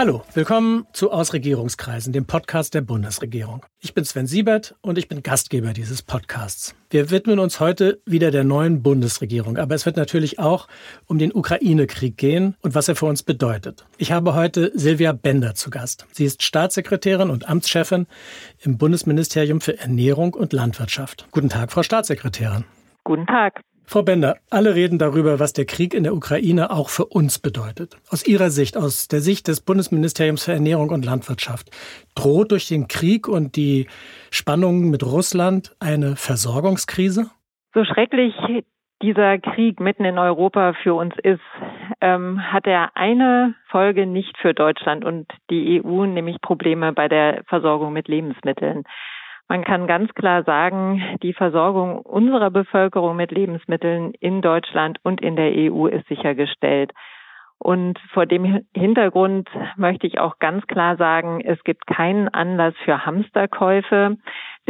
Hallo, willkommen zu Ausregierungskreisen, dem Podcast der Bundesregierung. Ich bin Sven Siebert und ich bin Gastgeber dieses Podcasts. Wir widmen uns heute wieder der neuen Bundesregierung, aber es wird natürlich auch um den Ukraine-Krieg gehen und was er für uns bedeutet. Ich habe heute Silvia Bender zu Gast. Sie ist Staatssekretärin und Amtschefin im Bundesministerium für Ernährung und Landwirtschaft. Guten Tag, Frau Staatssekretärin. Guten Tag. Frau Bender, alle reden darüber, was der Krieg in der Ukraine auch für uns bedeutet. Aus Ihrer Sicht, aus der Sicht des Bundesministeriums für Ernährung und Landwirtschaft, droht durch den Krieg und die Spannungen mit Russland eine Versorgungskrise? So schrecklich dieser Krieg mitten in Europa für uns ist, ähm, hat er eine Folge nicht für Deutschland und die EU, nämlich Probleme bei der Versorgung mit Lebensmitteln. Man kann ganz klar sagen, die Versorgung unserer Bevölkerung mit Lebensmitteln in Deutschland und in der EU ist sichergestellt. Und vor dem Hintergrund möchte ich auch ganz klar sagen, es gibt keinen Anlass für Hamsterkäufe,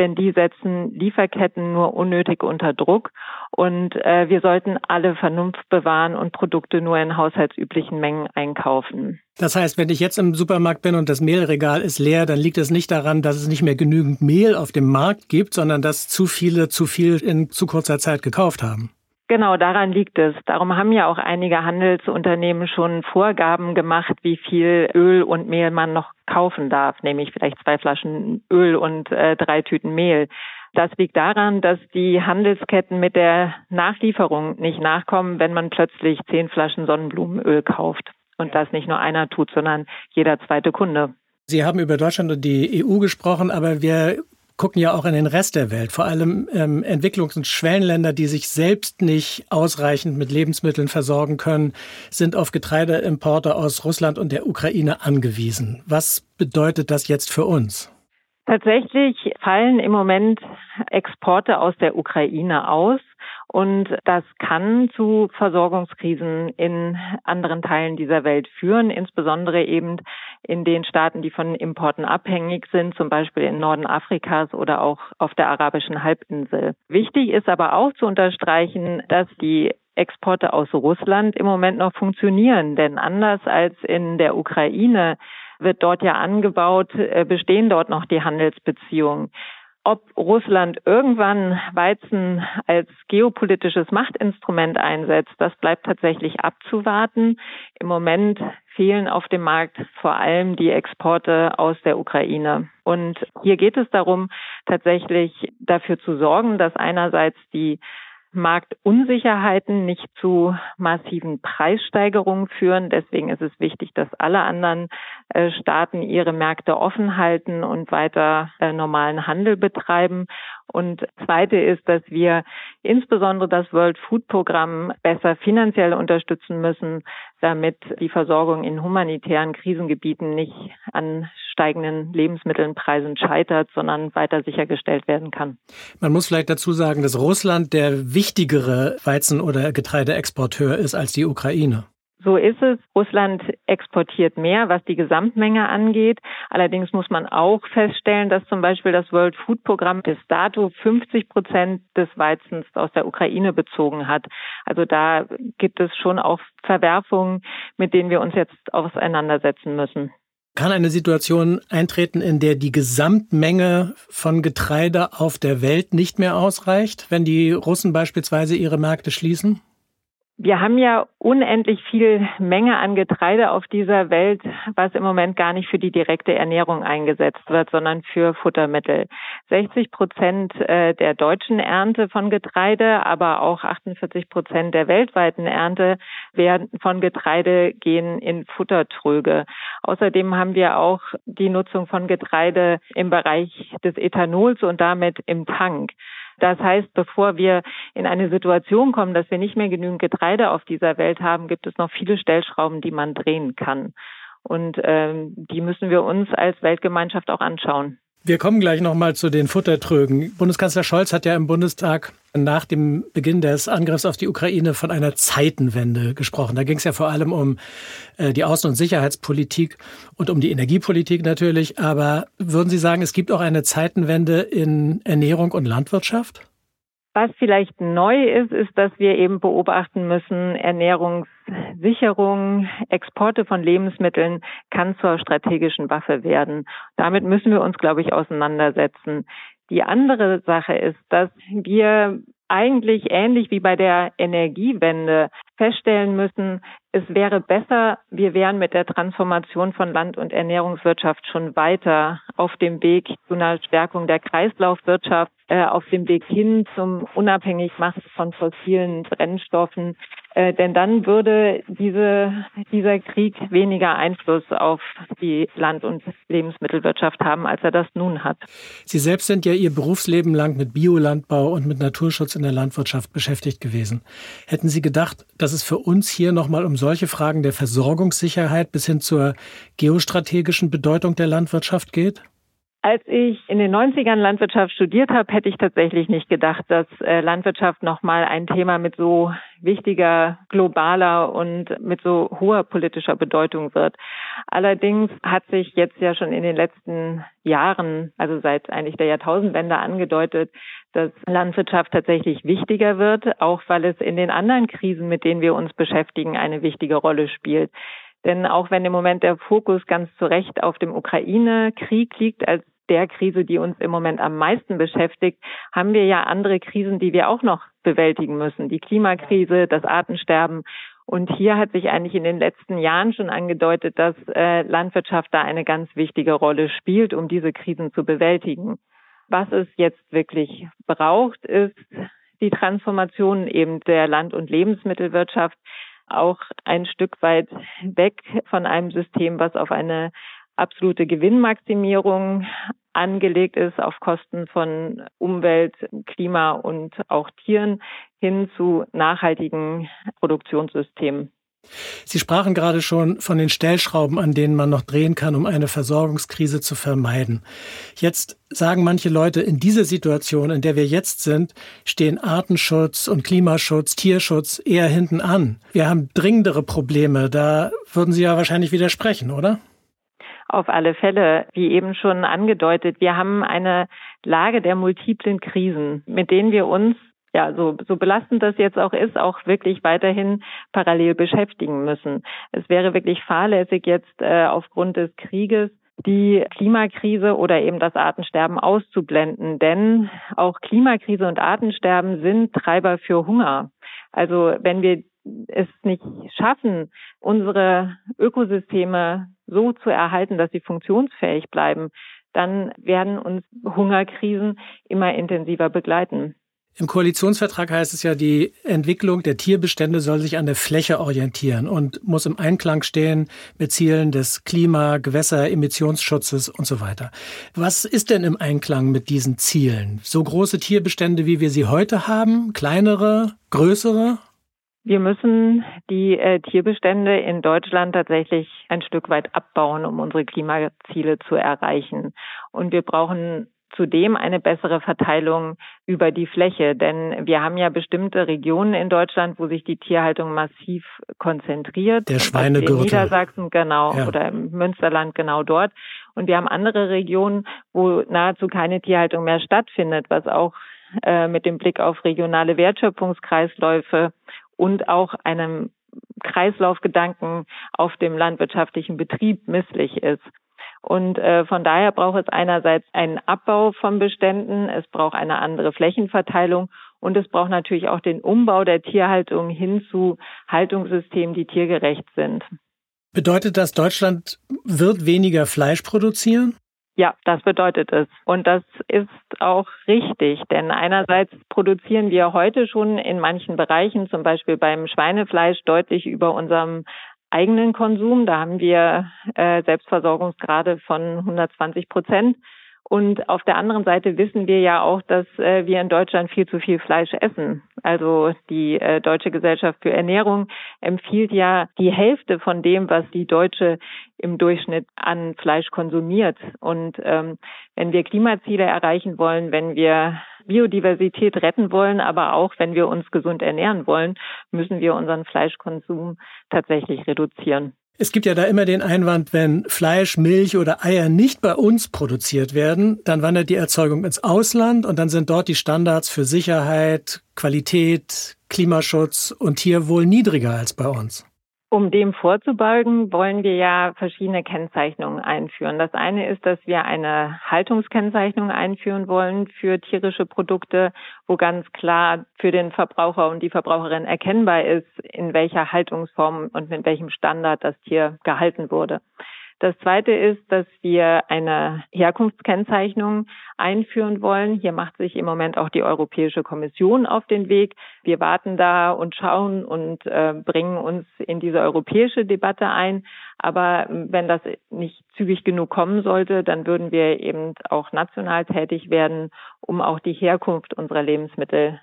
denn die setzen Lieferketten nur unnötig unter Druck. Und äh, wir sollten alle Vernunft bewahren und Produkte nur in haushaltsüblichen Mengen einkaufen. Das heißt, wenn ich jetzt im Supermarkt bin und das Mehlregal ist leer, dann liegt es nicht daran, dass es nicht mehr genügend Mehl auf dem Markt gibt, sondern dass zu viele zu viel in zu kurzer Zeit gekauft haben. Genau, daran liegt es. Darum haben ja auch einige Handelsunternehmen schon Vorgaben gemacht, wie viel Öl und Mehl man noch kaufen darf, nämlich vielleicht zwei Flaschen Öl und äh, drei Tüten Mehl. Das liegt daran, dass die Handelsketten mit der Nachlieferung nicht nachkommen, wenn man plötzlich zehn Flaschen Sonnenblumenöl kauft. Und das nicht nur einer tut, sondern jeder zweite Kunde. Sie haben über Deutschland und die EU gesprochen, aber wir gucken ja auch in den Rest der Welt, vor allem ähm, Entwicklungs- und Schwellenländer, die sich selbst nicht ausreichend mit Lebensmitteln versorgen können, sind auf Getreideimporte aus Russland und der Ukraine angewiesen. Was bedeutet das jetzt für uns? Tatsächlich fallen im Moment Exporte aus der Ukraine aus. Und das kann zu Versorgungskrisen in anderen Teilen dieser Welt führen, insbesondere eben in den Staaten, die von Importen abhängig sind, zum Beispiel im Norden Afrikas oder auch auf der arabischen Halbinsel. Wichtig ist aber auch zu unterstreichen, dass die Exporte aus Russland im Moment noch funktionieren, denn anders als in der Ukraine wird dort ja angebaut, äh, bestehen dort noch die Handelsbeziehungen. Ob Russland irgendwann Weizen als geopolitisches Machtinstrument einsetzt, das bleibt tatsächlich abzuwarten. Im Moment fehlen auf dem Markt vor allem die Exporte aus der Ukraine. Und hier geht es darum, tatsächlich dafür zu sorgen, dass einerseits die Marktunsicherheiten nicht zu massiven Preissteigerungen führen. Deswegen ist es wichtig, dass alle anderen äh, Staaten ihre Märkte offen halten und weiter äh, normalen Handel betreiben. Und zweite ist, dass wir insbesondere das World Food Programm besser finanziell unterstützen müssen, damit die Versorgung in humanitären Krisengebieten nicht an steigenden Lebensmittelpreisen scheitert, sondern weiter sichergestellt werden kann. Man muss vielleicht dazu sagen, dass Russland der wichtigere Weizen- oder Getreideexporteur ist als die Ukraine. So ist es. Russland exportiert mehr, was die Gesamtmenge angeht. Allerdings muss man auch feststellen, dass zum Beispiel das World Food Programm bis dato 50 Prozent des Weizens aus der Ukraine bezogen hat. Also da gibt es schon auch Verwerfungen, mit denen wir uns jetzt auseinandersetzen müssen. Kann eine Situation eintreten, in der die Gesamtmenge von Getreide auf der Welt nicht mehr ausreicht, wenn die Russen beispielsweise ihre Märkte schließen? Wir haben ja unendlich viel Menge an Getreide auf dieser Welt, was im Moment gar nicht für die direkte Ernährung eingesetzt wird, sondern für Futtermittel. 60 Prozent äh, der deutschen Ernte von Getreide, aber auch 48 Prozent der weltweiten Ernte werden von Getreide gehen in Futtertröge. Außerdem haben wir auch die Nutzung von Getreide im Bereich des Ethanols und damit im Tank. Das heißt, bevor wir in eine Situation kommen, dass wir nicht mehr genügend Getreide auf dieser Welt haben, gibt es noch viele Stellschrauben, die man drehen kann. Und ähm, die müssen wir uns als Weltgemeinschaft auch anschauen. Wir kommen gleich nochmal zu den Futtertrögen. Bundeskanzler Scholz hat ja im Bundestag nach dem Beginn des Angriffs auf die Ukraine von einer Zeitenwende gesprochen. Da ging es ja vor allem um äh, die Außen- und Sicherheitspolitik und um die Energiepolitik natürlich. Aber würden Sie sagen, es gibt auch eine Zeitenwende in Ernährung und Landwirtschaft? Was vielleicht neu ist, ist, dass wir eben beobachten müssen, Ernährungssicherung, Exporte von Lebensmitteln kann zur strategischen Waffe werden. Damit müssen wir uns, glaube ich, auseinandersetzen. Die andere Sache ist, dass wir eigentlich ähnlich wie bei der Energiewende feststellen müssen, es wäre besser, wir wären mit der Transformation von Land- und Ernährungswirtschaft schon weiter auf dem Weg zu einer Stärkung der Kreislaufwirtschaft, äh, auf dem Weg hin zum Unabhängigmachen von fossilen Brennstoffen. Äh, denn dann würde diese, dieser Krieg weniger Einfluss auf die Land- und Lebensmittelwirtschaft haben, als er das nun hat. Sie selbst sind ja Ihr Berufsleben lang mit Biolandbau und mit Naturschutz in der Landwirtschaft beschäftigt gewesen. Hätten Sie gedacht, dass es für uns hier nochmal um solche Fragen der Versorgungssicherheit bis hin zur geostrategischen Bedeutung der Landwirtschaft geht? Als ich in den 90ern Landwirtschaft studiert habe, hätte ich tatsächlich nicht gedacht, dass äh, Landwirtschaft nochmal ein Thema mit so wichtiger, globaler und mit so hoher politischer Bedeutung wird. Allerdings hat sich jetzt ja schon in den letzten Jahren, also seit eigentlich der Jahrtausendwende angedeutet, dass Landwirtschaft tatsächlich wichtiger wird, auch weil es in den anderen Krisen, mit denen wir uns beschäftigen, eine wichtige Rolle spielt. Denn auch wenn im Moment der Fokus ganz zu Recht auf dem Ukraine-Krieg liegt als der Krise, die uns im Moment am meisten beschäftigt, haben wir ja andere Krisen, die wir auch noch bewältigen müssen. Die Klimakrise, das Artensterben. Und hier hat sich eigentlich in den letzten Jahren schon angedeutet, dass äh, Landwirtschaft da eine ganz wichtige Rolle spielt, um diese Krisen zu bewältigen. Was es jetzt wirklich braucht, ist die Transformation eben der Land- und Lebensmittelwirtschaft auch ein Stück weit weg von einem System, was auf eine absolute Gewinnmaximierung angelegt ist auf Kosten von Umwelt, Klima und auch Tieren hin zu nachhaltigen Produktionssystemen. Sie sprachen gerade schon von den Stellschrauben, an denen man noch drehen kann, um eine Versorgungskrise zu vermeiden. Jetzt sagen manche Leute, in dieser Situation, in der wir jetzt sind, stehen Artenschutz und Klimaschutz, Tierschutz eher hinten an. Wir haben dringendere Probleme. Da würden Sie ja wahrscheinlich widersprechen, oder? Auf alle Fälle, wie eben schon angedeutet, wir haben eine Lage der multiplen Krisen, mit denen wir uns ja, so, so belastend das jetzt auch ist, auch wirklich weiterhin parallel beschäftigen müssen. Es wäre wirklich fahrlässig jetzt äh, aufgrund des Krieges die Klimakrise oder eben das Artensterben auszublenden. Denn auch Klimakrise und Artensterben sind Treiber für Hunger. Also wenn wir es nicht schaffen, unsere Ökosysteme so zu erhalten, dass sie funktionsfähig bleiben, dann werden uns Hungerkrisen immer intensiver begleiten. Im Koalitionsvertrag heißt es ja, die Entwicklung der Tierbestände soll sich an der Fläche orientieren und muss im Einklang stehen mit Zielen des Klima-, Gewässer-, Emissionsschutzes und so weiter. Was ist denn im Einklang mit diesen Zielen? So große Tierbestände, wie wir sie heute haben? Kleinere? Größere? Wir müssen die äh, Tierbestände in Deutschland tatsächlich ein Stück weit abbauen, um unsere Klimaziele zu erreichen. Und wir brauchen zudem eine bessere Verteilung über die Fläche. Denn wir haben ja bestimmte Regionen in Deutschland, wo sich die Tierhaltung massiv konzentriert. Der Schweinegürtel. In Niedersachsen genau ja. oder im Münsterland genau dort. Und wir haben andere Regionen, wo nahezu keine Tierhaltung mehr stattfindet, was auch äh, mit dem Blick auf regionale Wertschöpfungskreisläufe und auch einem Kreislaufgedanken auf dem landwirtschaftlichen Betrieb misslich ist. Und äh, von daher braucht es einerseits einen Abbau von Beständen, es braucht eine andere Flächenverteilung und es braucht natürlich auch den Umbau der Tierhaltung hin zu Haltungssystemen, die tiergerecht sind. Bedeutet das, Deutschland wird weniger Fleisch produzieren? Ja, das bedeutet es. Und das ist auch richtig, denn einerseits produzieren wir heute schon in manchen Bereichen, zum Beispiel beim Schweinefleisch, deutlich über unserem eigenen Konsum. Da haben wir äh, Selbstversorgungsgrade von 120 Prozent. Und auf der anderen Seite wissen wir ja auch, dass äh, wir in Deutschland viel zu viel Fleisch essen. Also die äh, Deutsche Gesellschaft für Ernährung empfiehlt ja die Hälfte von dem, was die Deutsche im Durchschnitt an Fleisch konsumiert. Und ähm, wenn wir Klimaziele erreichen wollen, wenn wir Biodiversität retten wollen, aber auch wenn wir uns gesund ernähren wollen, müssen wir unseren Fleischkonsum tatsächlich reduzieren. Es gibt ja da immer den Einwand, wenn Fleisch, Milch oder Eier nicht bei uns produziert werden, dann wandert die Erzeugung ins Ausland und dann sind dort die Standards für Sicherheit, Qualität, Klimaschutz und Tierwohl niedriger als bei uns. Um dem vorzubeugen, wollen wir ja verschiedene Kennzeichnungen einführen. Das eine ist, dass wir eine Haltungskennzeichnung einführen wollen für tierische Produkte, wo ganz klar für den Verbraucher und die Verbraucherin erkennbar ist, in welcher Haltungsform und mit welchem Standard das Tier gehalten wurde. Das zweite ist, dass wir eine Herkunftskennzeichnung einführen wollen. Hier macht sich im Moment auch die Europäische Kommission auf den Weg. Wir warten da und schauen und äh, bringen uns in diese europäische Debatte ein. Aber wenn das nicht zügig genug kommen sollte, dann würden wir eben auch national tätig werden, um auch die Herkunft unserer Lebensmittel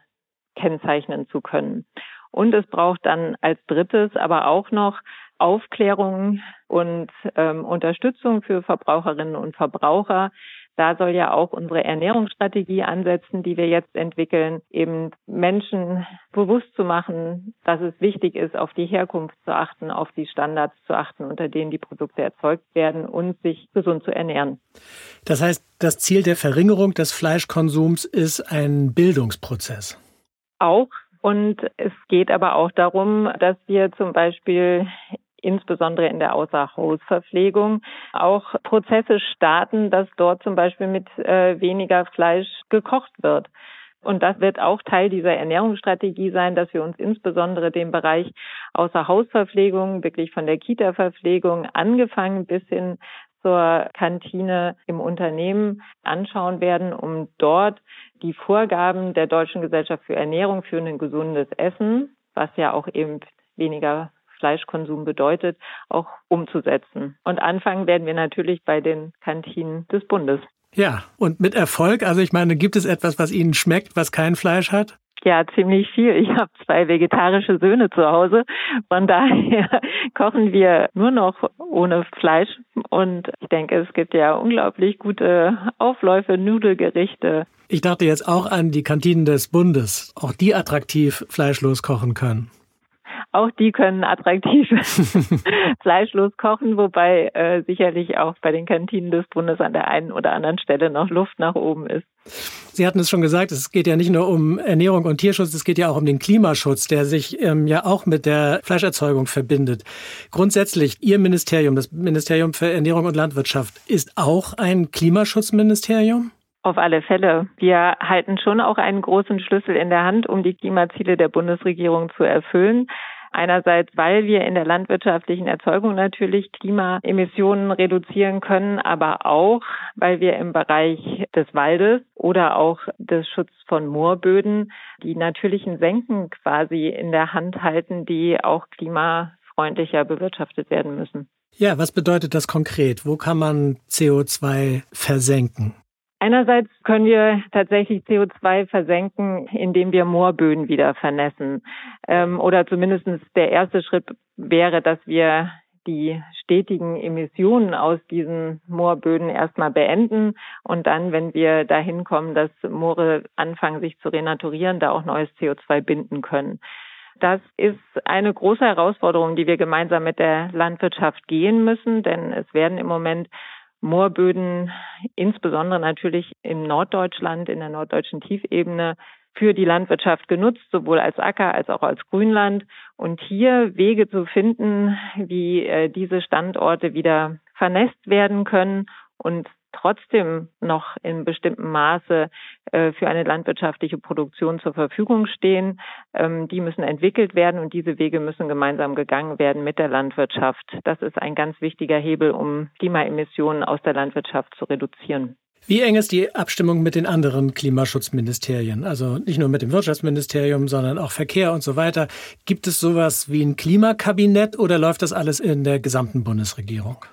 kennzeichnen zu können. Und es braucht dann als drittes aber auch noch Aufklärung und ähm, Unterstützung für Verbraucherinnen und Verbraucher. Da soll ja auch unsere Ernährungsstrategie ansetzen, die wir jetzt entwickeln, eben Menschen bewusst zu machen, dass es wichtig ist, auf die Herkunft zu achten, auf die Standards zu achten, unter denen die Produkte erzeugt werden und sich gesund zu ernähren. Das heißt, das Ziel der Verringerung des Fleischkonsums ist ein Bildungsprozess. Auch und es geht aber auch darum, dass wir zum Beispiel insbesondere in der Außerhausverpflegung auch Prozesse starten, dass dort zum Beispiel mit äh, weniger Fleisch gekocht wird. Und das wird auch Teil dieser Ernährungsstrategie sein, dass wir uns insbesondere den Bereich Außerhausverpflegung, wirklich von der Kita-Verpflegung angefangen bis hin zur Kantine im Unternehmen anschauen werden, um dort die Vorgaben der Deutschen Gesellschaft für Ernährung für ein gesundes Essen, was ja auch eben weniger Fleischkonsum bedeutet, auch umzusetzen. Und anfangen werden wir natürlich bei den Kantinen des Bundes. Ja, und mit Erfolg, also ich meine, gibt es etwas, was Ihnen schmeckt, was kein Fleisch hat? Ja, ziemlich viel. Ich habe zwei vegetarische Söhne zu Hause. Von daher kochen wir nur noch ohne Fleisch. Und ich denke, es gibt ja unglaublich gute Aufläufe, Nudelgerichte. Ich dachte jetzt auch an die Kantinen des Bundes, auch die attraktiv fleischlos kochen können. Auch die können attraktiv fleischlos kochen, wobei äh, sicherlich auch bei den Kantinen des Bundes an der einen oder anderen Stelle noch Luft nach oben ist. Sie hatten es schon gesagt, es geht ja nicht nur um Ernährung und Tierschutz, es geht ja auch um den Klimaschutz, der sich ähm, ja auch mit der Fleischerzeugung verbindet. Grundsätzlich, Ihr Ministerium, das Ministerium für Ernährung und Landwirtschaft, ist auch ein Klimaschutzministerium? Auf alle Fälle. Wir halten schon auch einen großen Schlüssel in der Hand, um die Klimaziele der Bundesregierung zu erfüllen. Einerseits, weil wir in der landwirtschaftlichen Erzeugung natürlich Klimaemissionen reduzieren können, aber auch, weil wir im Bereich des Waldes oder auch des Schutz von Moorböden die natürlichen Senken quasi in der Hand halten, die auch klimafreundlicher bewirtschaftet werden müssen. Ja, was bedeutet das konkret? Wo kann man CO2 versenken? Einerseits können wir tatsächlich CO2 versenken, indem wir Moorböden wieder vernässen. Ähm, oder zumindest der erste Schritt wäre, dass wir die stetigen Emissionen aus diesen Moorböden erstmal beenden und dann, wenn wir dahin kommen, dass Moore anfangen, sich zu renaturieren, da auch neues CO2 binden können. Das ist eine große Herausforderung, die wir gemeinsam mit der Landwirtschaft gehen müssen, denn es werden im Moment Moorböden, insbesondere natürlich im Norddeutschland, in der norddeutschen Tiefebene, für die Landwirtschaft genutzt, sowohl als Acker als auch als Grünland. Und hier Wege zu finden, wie äh, diese Standorte wieder vernässt werden können und trotzdem noch in bestimmtem Maße äh, für eine landwirtschaftliche Produktion zur Verfügung stehen. Ähm, die müssen entwickelt werden und diese Wege müssen gemeinsam gegangen werden mit der Landwirtschaft. Das ist ein ganz wichtiger Hebel, um Klimaemissionen aus der Landwirtschaft zu reduzieren. Wie eng ist die Abstimmung mit den anderen Klimaschutzministerien? Also nicht nur mit dem Wirtschaftsministerium, sondern auch Verkehr und so weiter. Gibt es sowas wie ein Klimakabinett oder läuft das alles in der gesamten Bundesregierung?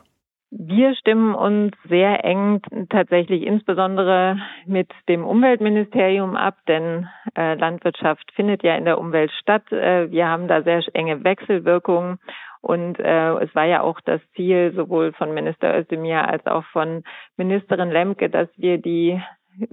Wir stimmen uns sehr eng tatsächlich insbesondere mit dem Umweltministerium ab, denn äh, Landwirtschaft findet ja in der Umwelt statt. Äh, wir haben da sehr enge Wechselwirkungen und äh, es war ja auch das Ziel sowohl von Minister Özdemir als auch von Ministerin Lemke, dass wir die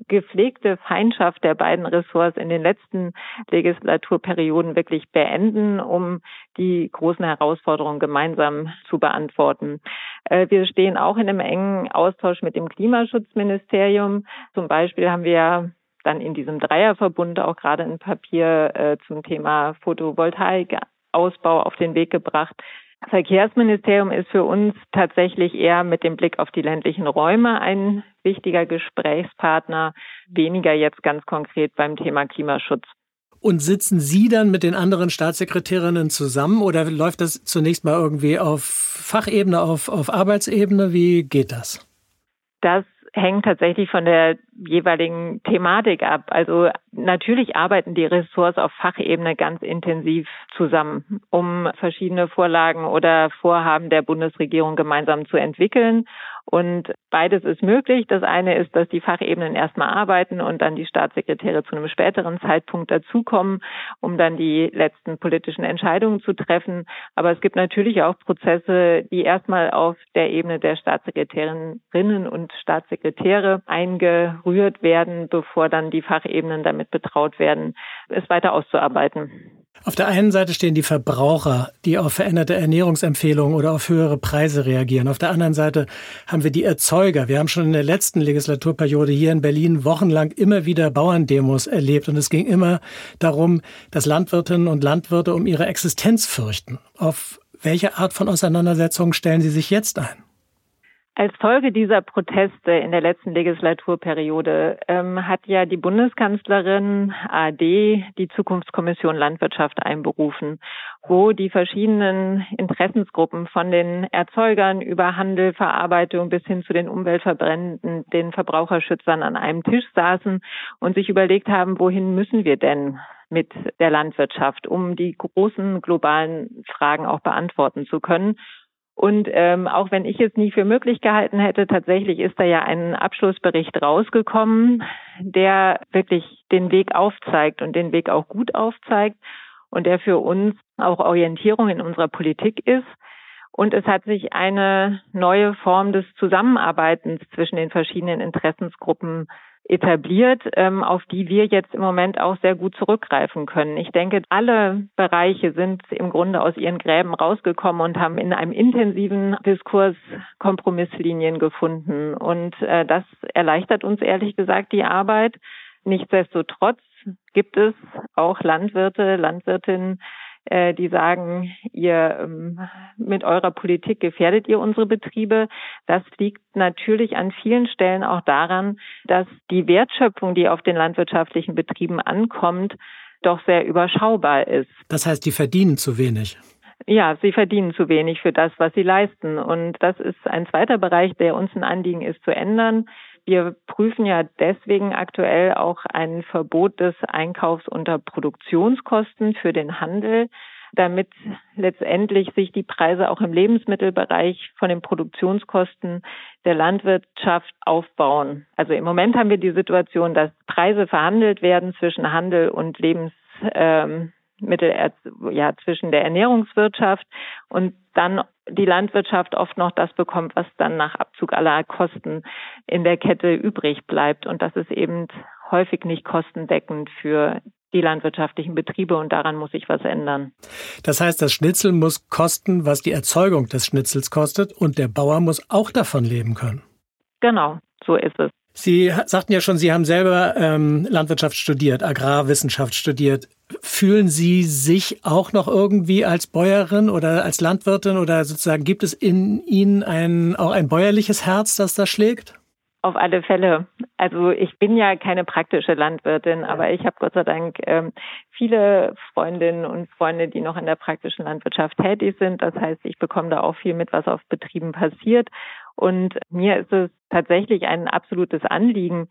gepflegte Feindschaft der beiden Ressorts in den letzten Legislaturperioden wirklich beenden, um die großen Herausforderungen gemeinsam zu beantworten. Äh, wir stehen auch in einem engen Austausch mit dem Klimaschutzministerium. Zum Beispiel haben wir dann in diesem Dreierverbund auch gerade ein Papier äh, zum Thema Photovoltaikausbau auf den Weg gebracht, Verkehrsministerium ist für uns tatsächlich eher mit dem Blick auf die ländlichen Räume ein wichtiger Gesprächspartner, weniger jetzt ganz konkret beim Thema Klimaschutz. Und sitzen Sie dann mit den anderen Staatssekretärinnen zusammen oder läuft das zunächst mal irgendwie auf Fachebene, auf, auf Arbeitsebene? Wie geht das? Das hängt tatsächlich von der jeweiligen Thematik ab. Also natürlich arbeiten die Ressorts auf Fachebene ganz intensiv zusammen, um verschiedene Vorlagen oder Vorhaben der Bundesregierung gemeinsam zu entwickeln. Und beides ist möglich. Das eine ist, dass die Fachebenen erstmal arbeiten und dann die Staatssekretäre zu einem späteren Zeitpunkt dazukommen, um dann die letzten politischen Entscheidungen zu treffen. Aber es gibt natürlich auch Prozesse, die erstmal auf der Ebene der Staatssekretärinnen und Staatssekretäre eingerührt werden, bevor dann die Fachebenen damit betraut werden, es weiter auszuarbeiten. Auf der einen Seite stehen die Verbraucher, die auf veränderte Ernährungsempfehlungen oder auf höhere Preise reagieren. Auf der anderen Seite haben wir die Erzeuger. Wir haben schon in der letzten Legislaturperiode hier in Berlin wochenlang immer wieder Bauerndemos erlebt und es ging immer darum, dass Landwirtinnen und Landwirte um ihre Existenz fürchten. Auf welche Art von Auseinandersetzungen stellen Sie sich jetzt ein? Als Folge dieser Proteste in der letzten Legislaturperiode ähm, hat ja die Bundeskanzlerin AD die Zukunftskommission Landwirtschaft einberufen, wo die verschiedenen Interessensgruppen von den Erzeugern über Handel, Verarbeitung bis hin zu den Umweltverbränden, den Verbraucherschützern an einem Tisch saßen und sich überlegt haben, wohin müssen wir denn mit der Landwirtschaft, um die großen globalen Fragen auch beantworten zu können. Und ähm, auch wenn ich es nie für möglich gehalten hätte, tatsächlich ist da ja ein Abschlussbericht rausgekommen, der wirklich den Weg aufzeigt und den Weg auch gut aufzeigt und der für uns auch Orientierung in unserer Politik ist. Und es hat sich eine neue Form des Zusammenarbeitens zwischen den verschiedenen Interessensgruppen etabliert, ähm, auf die wir jetzt im Moment auch sehr gut zurückgreifen können. Ich denke, alle Bereiche sind im Grunde aus ihren Gräben rausgekommen und haben in einem intensiven Diskurs Kompromisslinien gefunden. Und äh, das erleichtert uns ehrlich gesagt die Arbeit. Nichtsdestotrotz gibt es auch Landwirte, Landwirtinnen, äh, die sagen, ihr ähm, mit eurer Politik gefährdet ihr unsere Betriebe. Das liegt natürlich an vielen Stellen auch daran, dass die Wertschöpfung, die auf den landwirtschaftlichen Betrieben ankommt, doch sehr überschaubar ist. Das heißt, die verdienen zu wenig. Ja, sie verdienen zu wenig für das, was sie leisten. Und das ist ein zweiter Bereich, der uns ein Anliegen ist zu ändern. Wir prüfen ja deswegen aktuell auch ein Verbot des Einkaufs unter Produktionskosten für den Handel, damit letztendlich sich die Preise auch im Lebensmittelbereich von den Produktionskosten der Landwirtschaft aufbauen. Also im Moment haben wir die Situation, dass Preise verhandelt werden zwischen Handel und Lebens ähm, ja, zwischen der Ernährungswirtschaft und dann die Landwirtschaft oft noch das bekommt, was dann nach Abzug aller Kosten in der Kette übrig bleibt. Und das ist eben häufig nicht kostendeckend für die landwirtschaftlichen Betriebe und daran muss sich was ändern. Das heißt, das Schnitzel muss kosten, was die Erzeugung des Schnitzels kostet und der Bauer muss auch davon leben können. Genau, so ist es. Sie sagten ja schon, Sie haben selber ähm, Landwirtschaft studiert, Agrarwissenschaft studiert. Fühlen Sie sich auch noch irgendwie als Bäuerin oder als Landwirtin oder sozusagen gibt es in Ihnen ein, auch ein bäuerliches Herz, das da schlägt? Auf alle Fälle. Also ich bin ja keine praktische Landwirtin, aber ich habe Gott sei Dank ähm, viele Freundinnen und Freunde, die noch in der praktischen Landwirtschaft tätig sind. Das heißt, ich bekomme da auch viel mit, was auf Betrieben passiert. Und mir ist es tatsächlich ein absolutes Anliegen,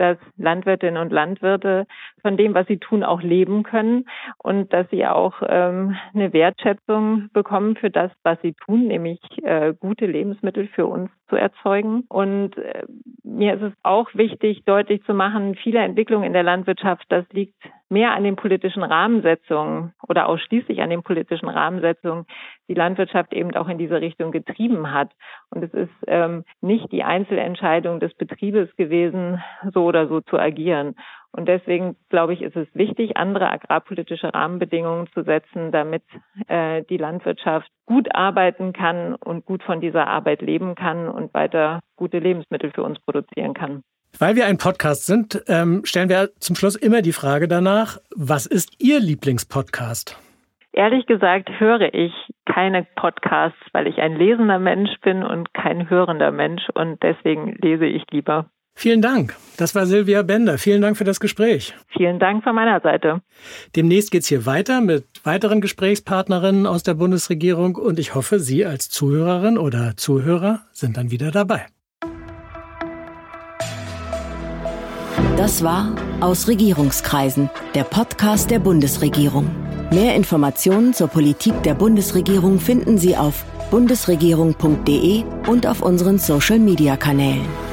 dass Landwirtinnen und Landwirte von dem, was sie tun, auch leben können und dass sie auch ähm, eine Wertschätzung bekommen für das, was sie tun, nämlich äh, gute Lebensmittel für uns zu erzeugen. Und äh, mir ist es auch wichtig, deutlich zu machen, viele Entwicklungen in der Landwirtschaft, das liegt mehr an den politischen Rahmensetzungen oder ausschließlich an den politischen Rahmensetzungen die Landwirtschaft eben auch in diese Richtung getrieben hat. Und es ist ähm, nicht die Einzelentscheidung des Betriebes gewesen, so oder so zu agieren. Und deswegen glaube ich, ist es wichtig, andere agrarpolitische Rahmenbedingungen zu setzen, damit äh, die Landwirtschaft gut arbeiten kann und gut von dieser Arbeit leben kann und weiter gute Lebensmittel für uns produzieren kann. Weil wir ein Podcast sind, ähm, stellen wir zum Schluss immer die Frage danach, was ist Ihr Lieblingspodcast? Ehrlich gesagt höre ich keine Podcasts, weil ich ein lesender Mensch bin und kein hörender Mensch und deswegen lese ich lieber. Vielen Dank. Das war Silvia Bender. Vielen Dank für das Gespräch. Vielen Dank von meiner Seite. Demnächst geht es hier weiter mit weiteren Gesprächspartnerinnen aus der Bundesregierung und ich hoffe, Sie als Zuhörerin oder Zuhörer sind dann wieder dabei. Das war Aus Regierungskreisen, der Podcast der Bundesregierung. Mehr Informationen zur Politik der Bundesregierung finden Sie auf bundesregierung.de und auf unseren Social-Media-Kanälen.